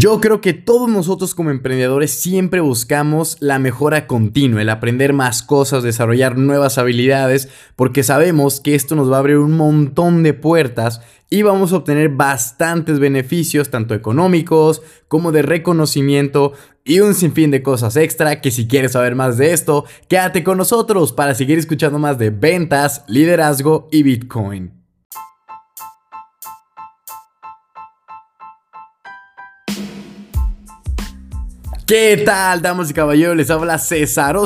Yo creo que todos nosotros como emprendedores siempre buscamos la mejora continua, el aprender más cosas, desarrollar nuevas habilidades, porque sabemos que esto nos va a abrir un montón de puertas y vamos a obtener bastantes beneficios, tanto económicos como de reconocimiento y un sinfín de cosas extra que si quieres saber más de esto, quédate con nosotros para seguir escuchando más de ventas, liderazgo y Bitcoin. ¿Qué tal, damas y caballeros? Les habla César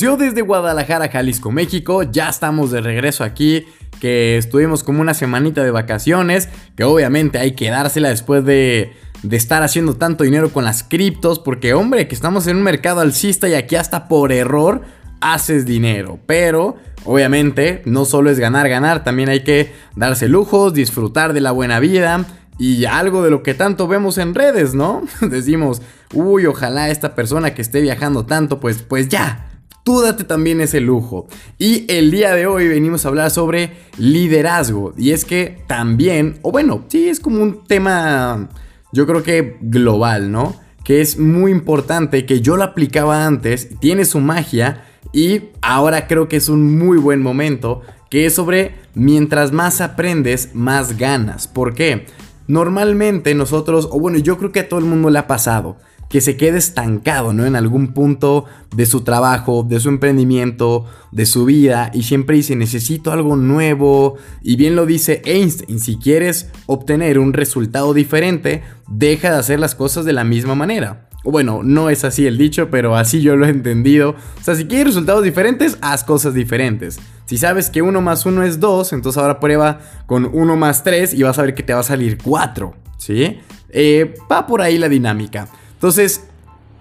Yo desde Guadalajara, Jalisco, México. Ya estamos de regreso aquí, que estuvimos como una semanita de vacaciones, que obviamente hay que dársela después de, de estar haciendo tanto dinero con las criptos, porque hombre, que estamos en un mercado alcista y aquí hasta por error haces dinero. Pero, obviamente, no solo es ganar, ganar, también hay que darse lujos, disfrutar de la buena vida y algo de lo que tanto vemos en redes, ¿no? Decimos, uy, ojalá esta persona que esté viajando tanto, pues, pues ya, tú date también ese lujo. Y el día de hoy venimos a hablar sobre liderazgo. Y es que también, o bueno, sí, es como un tema, yo creo que global, ¿no? Que es muy importante, que yo lo aplicaba antes, tiene su magia y ahora creo que es un muy buen momento, que es sobre mientras más aprendes, más ganas. ¿Por qué? Normalmente nosotros, o bueno, yo creo que a todo el mundo le ha pasado, que se quede estancado, ¿no? En algún punto de su trabajo, de su emprendimiento, de su vida, y siempre dice, necesito algo nuevo. Y bien lo dice Einstein, si quieres obtener un resultado diferente, deja de hacer las cosas de la misma manera. Bueno, no es así el dicho, pero así yo lo he entendido. O sea, si quieres resultados diferentes, haz cosas diferentes. Si sabes que 1 más 1 es 2, entonces ahora prueba con 1 más 3 y vas a ver que te va a salir 4. ¿Sí? Eh, va por ahí la dinámica. Entonces,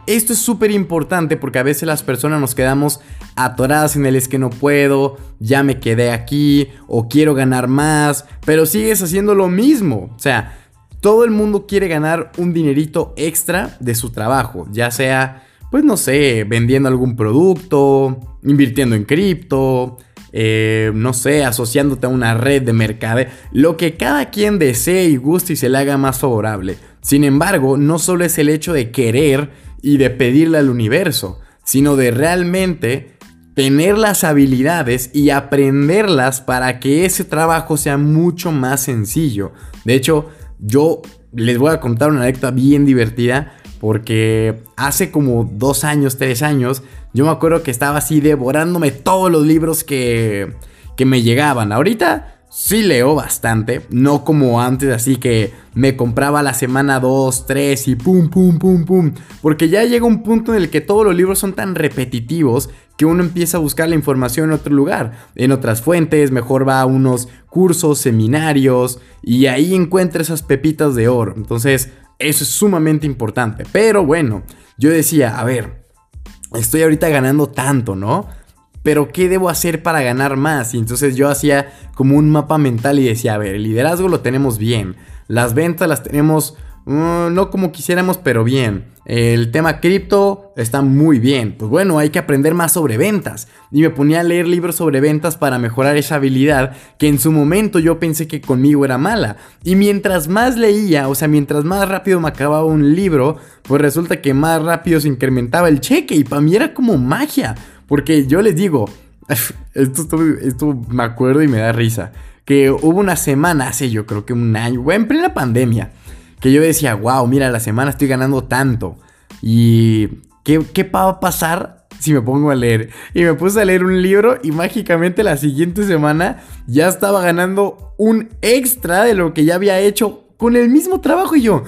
esto es súper importante porque a veces las personas nos quedamos atoradas en el es que no puedo, ya me quedé aquí o quiero ganar más, pero sigues haciendo lo mismo. O sea, todo el mundo quiere ganar un dinerito extra de su trabajo, ya sea, pues no sé, vendiendo algún producto, invirtiendo en cripto, eh, no sé, asociándote a una red de mercado, lo que cada quien desee y guste y se le haga más favorable. Sin embargo, no solo es el hecho de querer y de pedirle al universo, sino de realmente tener las habilidades y aprenderlas para que ese trabajo sea mucho más sencillo. De hecho, yo les voy a contar una anécdota bien divertida porque hace como dos años, tres años, yo me acuerdo que estaba así devorándome todos los libros que, que me llegaban. Ahorita sí leo bastante, no como antes, así que me compraba la semana 2, 3 y pum, pum, pum, pum. Porque ya llega un punto en el que todos los libros son tan repetitivos que uno empieza a buscar la información en otro lugar, en otras fuentes, mejor va a unos cursos, seminarios y ahí encuentra esas pepitas de oro. Entonces, eso es sumamente importante. Pero bueno, yo decía, a ver, estoy ahorita ganando tanto, ¿no? Pero ¿qué debo hacer para ganar más? Y entonces yo hacía como un mapa mental y decía, a ver, el liderazgo lo tenemos bien, las ventas las tenemos mm, no como quisiéramos, pero bien. El tema cripto está muy bien. Pues bueno, hay que aprender más sobre ventas. Y me ponía a leer libros sobre ventas para mejorar esa habilidad que en su momento yo pensé que conmigo era mala. Y mientras más leía, o sea, mientras más rápido me acababa un libro, pues resulta que más rápido se incrementaba el cheque. Y para mí era como magia. Porque yo les digo, esto, me acuerdo y me da risa, que hubo una semana, hace yo creo que un año, en plena pandemia, que yo decía, wow, mira, la semana estoy ganando tanto. Y ¿qué, qué va a pasar si me pongo a leer? Y me puse a leer un libro y mágicamente la siguiente semana ya estaba ganando un extra de lo que ya había hecho con el mismo trabajo y yo,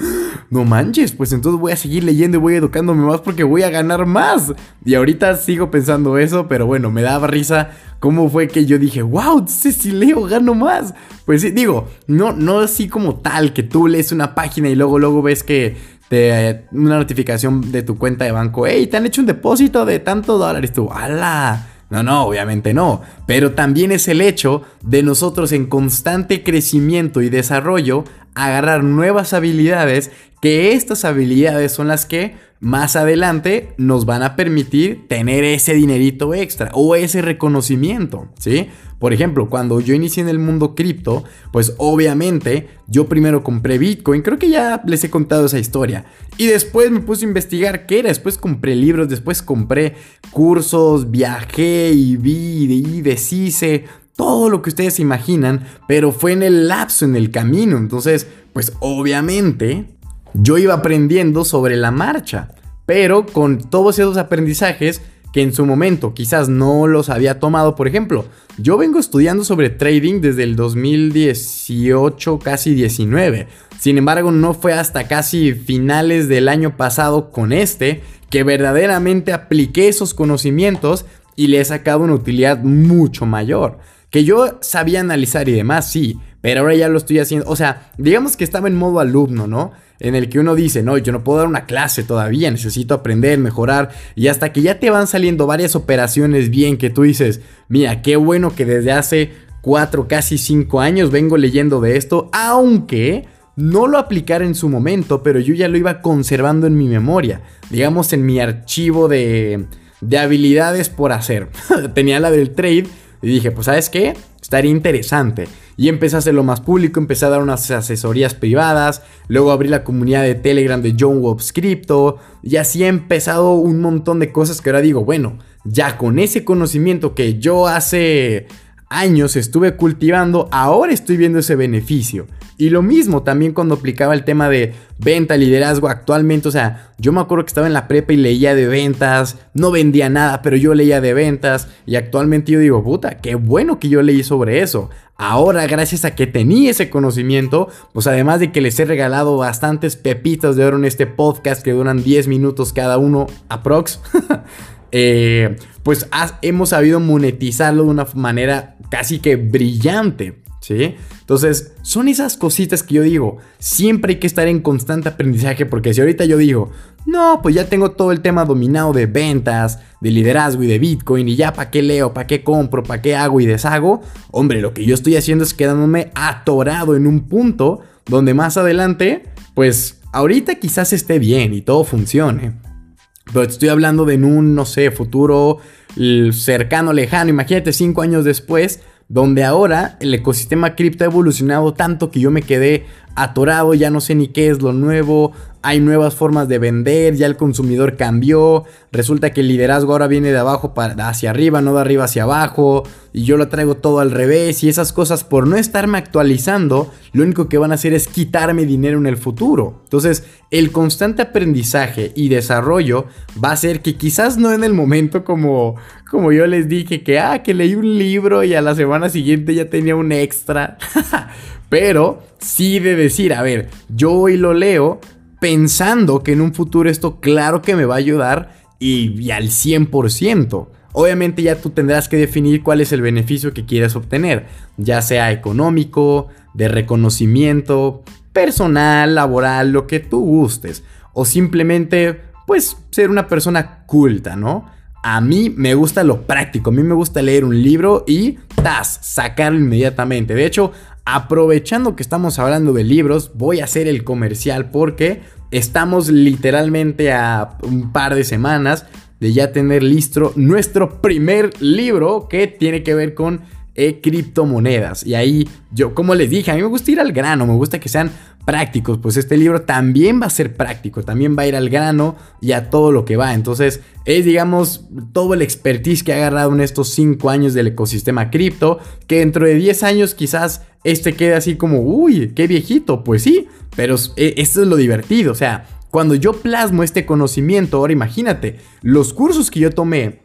no manches, pues entonces voy a seguir leyendo y voy educándome más porque voy a ganar más. Y ahorita sigo pensando eso, pero bueno, me daba risa cómo fue que yo dije, wow, si leo gano más. Pues sí, digo, no, no así como tal que tú lees una página y luego, luego ves que te, una notificación de tu cuenta de banco, hey, te han hecho un depósito de tantos dólares, tú, ala no, no, obviamente no. Pero también es el hecho de nosotros en constante crecimiento y desarrollo agarrar nuevas habilidades, que estas habilidades son las que más adelante nos van a permitir tener ese dinerito extra o ese reconocimiento, ¿sí? Por ejemplo, cuando yo inicié en el mundo cripto, pues obviamente yo primero compré Bitcoin, creo que ya les he contado esa historia, y después me puse a investigar qué era, después compré libros, después compré cursos, viajé y vi y deshice, todo lo que ustedes imaginan, pero fue en el lapso, en el camino, entonces, pues obviamente yo iba aprendiendo sobre la marcha, pero con todos esos aprendizajes que en su momento quizás no los había tomado, por ejemplo, yo vengo estudiando sobre trading desde el 2018, casi 19. Sin embargo, no fue hasta casi finales del año pasado con este que verdaderamente apliqué esos conocimientos y le he sacado una utilidad mucho mayor. Que yo sabía analizar y demás, sí, pero ahora ya lo estoy haciendo. O sea, digamos que estaba en modo alumno, ¿no? En el que uno dice, no, yo no puedo dar una clase todavía, necesito aprender, mejorar. Y hasta que ya te van saliendo varias operaciones bien que tú dices, mira, qué bueno que desde hace cuatro, casi cinco años vengo leyendo de esto, aunque no lo aplicara en su momento, pero yo ya lo iba conservando en mi memoria, digamos en mi archivo de, de habilidades por hacer. Tenía la del trade y dije, pues sabes qué, estaría interesante. Y empecé a hacerlo más público, empecé a dar unas asesorías privadas, luego abrí la comunidad de Telegram de John Wobbs Crypto, y así he empezado un montón de cosas que ahora digo, bueno, ya con ese conocimiento que yo hace años estuve cultivando, ahora estoy viendo ese beneficio. Y lo mismo también cuando aplicaba el tema de venta, liderazgo actualmente, o sea, yo me acuerdo que estaba en la prepa y leía de ventas, no vendía nada, pero yo leía de ventas y actualmente yo digo, puta, qué bueno que yo leí sobre eso. Ahora, gracias a que tenía ese conocimiento, pues además de que les he regalado bastantes pepitas de oro en este podcast que duran 10 minutos cada uno, aprox, eh, pues hemos sabido monetizarlo de una manera casi que brillante. ¿Sí? Entonces, son esas cositas que yo digo, siempre hay que estar en constante aprendizaje porque si ahorita yo digo, no, pues ya tengo todo el tema dominado de ventas, de liderazgo y de Bitcoin y ya para qué leo, para qué compro, para qué hago y deshago, hombre, lo que yo estoy haciendo es quedándome atorado en un punto donde más adelante, pues ahorita quizás esté bien y todo funcione. Pero estoy hablando de un, no sé, futuro cercano, lejano, imagínate cinco años después donde ahora el ecosistema cripto ha evolucionado tanto que yo me quedé atorado, ya no sé ni qué es lo nuevo, hay nuevas formas de vender, ya el consumidor cambió, resulta que el liderazgo ahora viene de abajo para, hacia arriba, no de arriba hacia abajo, y yo lo traigo todo al revés, y esas cosas por no estarme actualizando, lo único que van a hacer es quitarme dinero en el futuro. Entonces, el constante aprendizaje y desarrollo va a ser que quizás no en el momento como, como yo les dije, que, ah, que leí un libro y a la semana siguiente ya tenía un extra. Pero sí de decir, a ver, yo hoy lo leo, pensando que en un futuro esto claro que me va a ayudar y, al 100%. Obviamente ya tú tendrás que definir cuál es el beneficio que quieres obtener, ya sea económico, de reconocimiento, personal, laboral, lo que tú gustes, o simplemente pues ser una persona culta, ¿no? A mí me gusta lo práctico, a mí me gusta leer un libro y ¡tas! sacarlo inmediatamente. De hecho, aprovechando que estamos hablando de libros, voy a hacer el comercial porque estamos literalmente a un par de semanas de ya tener listo nuestro primer libro que tiene que ver con eh, criptomonedas. Y ahí yo, como les dije, a mí me gusta ir al grano, me gusta que sean prácticos, pues este libro también va a ser práctico, también va a ir al grano y a todo lo que va. Entonces es, digamos, todo el expertise que ha agarrado en estos 5 años del ecosistema cripto, que dentro de 10 años quizás este quede así como, uy, qué viejito, pues sí, pero e, esto es lo divertido, o sea, cuando yo plasmo este conocimiento, ahora imagínate, los cursos que yo tomé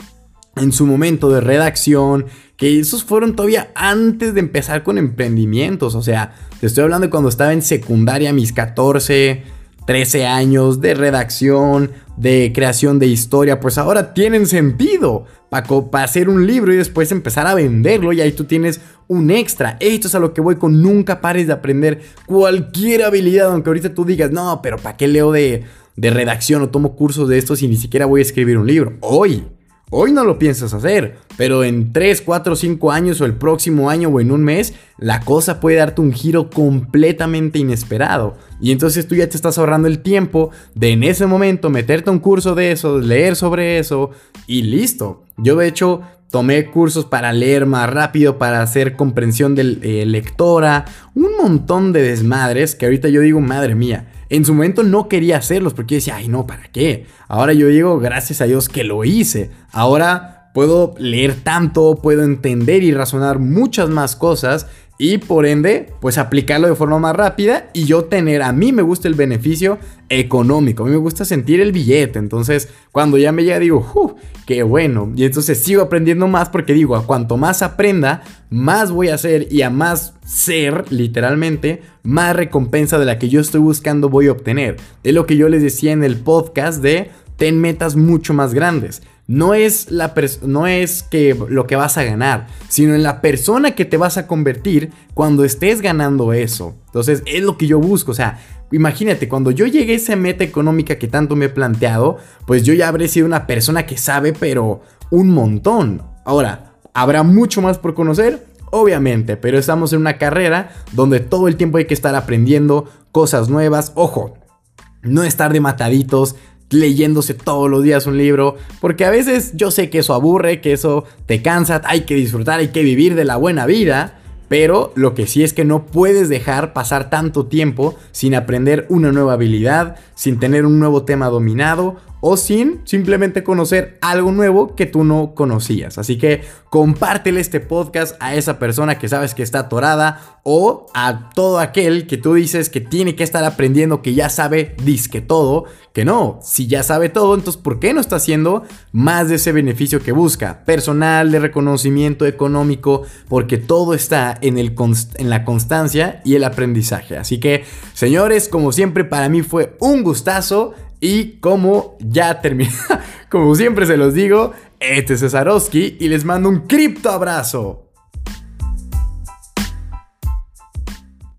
en su momento de redacción, que esos fueron todavía antes de empezar con emprendimientos, o sea, te estoy hablando de cuando estaba en secundaria, mis 14, 13 años de redacción, de creación de historia, pues ahora tienen sentido para hacer un libro y después empezar a venderlo y ahí tú tienes un extra. Esto es a lo que voy con nunca pares de aprender cualquier habilidad, aunque ahorita tú digas, no, pero ¿para qué leo de, de redacción o tomo cursos de estos y ni siquiera voy a escribir un libro? Hoy Hoy no lo piensas hacer, pero en 3, 4, 5 años o el próximo año o en un mes, la cosa puede darte un giro completamente inesperado. Y entonces tú ya te estás ahorrando el tiempo de en ese momento meterte a un curso de eso, leer sobre eso y listo. Yo de hecho tomé cursos para leer más rápido, para hacer comprensión de eh, lectora, un montón de desmadres que ahorita yo digo, madre mía. En su momento no quería hacerlos porque decía, ay no, ¿para qué? Ahora yo digo, gracias a Dios que lo hice. Ahora puedo leer tanto, puedo entender y razonar muchas más cosas y por ende, pues aplicarlo de forma más rápida y yo tener, a mí me gusta el beneficio económico, a mí me gusta sentir el billete, entonces cuando ya me llega digo, ¡uh! ¡Qué bueno! Y entonces sigo aprendiendo más porque digo, a cuanto más aprenda, más voy a hacer y a más ser, literalmente, más recompensa de la que yo estoy buscando voy a obtener. Es lo que yo les decía en el podcast de ten metas mucho más grandes no es, la no es que lo que vas a ganar, sino en la persona que te vas a convertir cuando estés ganando eso. Entonces, es lo que yo busco. O sea, imagínate, cuando yo llegué a esa meta económica que tanto me he planteado, pues yo ya habré sido una persona que sabe, pero un montón. Ahora, ¿habrá mucho más por conocer? Obviamente, pero estamos en una carrera donde todo el tiempo hay que estar aprendiendo cosas nuevas. Ojo, no estar de mataditos, leyéndose todos los días un libro, porque a veces yo sé que eso aburre, que eso te cansa, hay que disfrutar, hay que vivir de la buena vida, pero lo que sí es que no puedes dejar pasar tanto tiempo sin aprender una nueva habilidad, sin tener un nuevo tema dominado o sin simplemente conocer algo nuevo que tú no conocías. Así que compártele este podcast a esa persona que sabes que está atorada o a todo aquel que tú dices que tiene que estar aprendiendo, que ya sabe disque todo, que no, si ya sabe todo, entonces ¿por qué no está haciendo más de ese beneficio que busca? Personal, de reconocimiento económico, porque todo está en, el en la constancia y el aprendizaje. Así que, señores, como siempre, para mí fue un gustazo. Y como ya termina, como siempre se los digo, este es Cesarowski y les mando un cripto abrazo.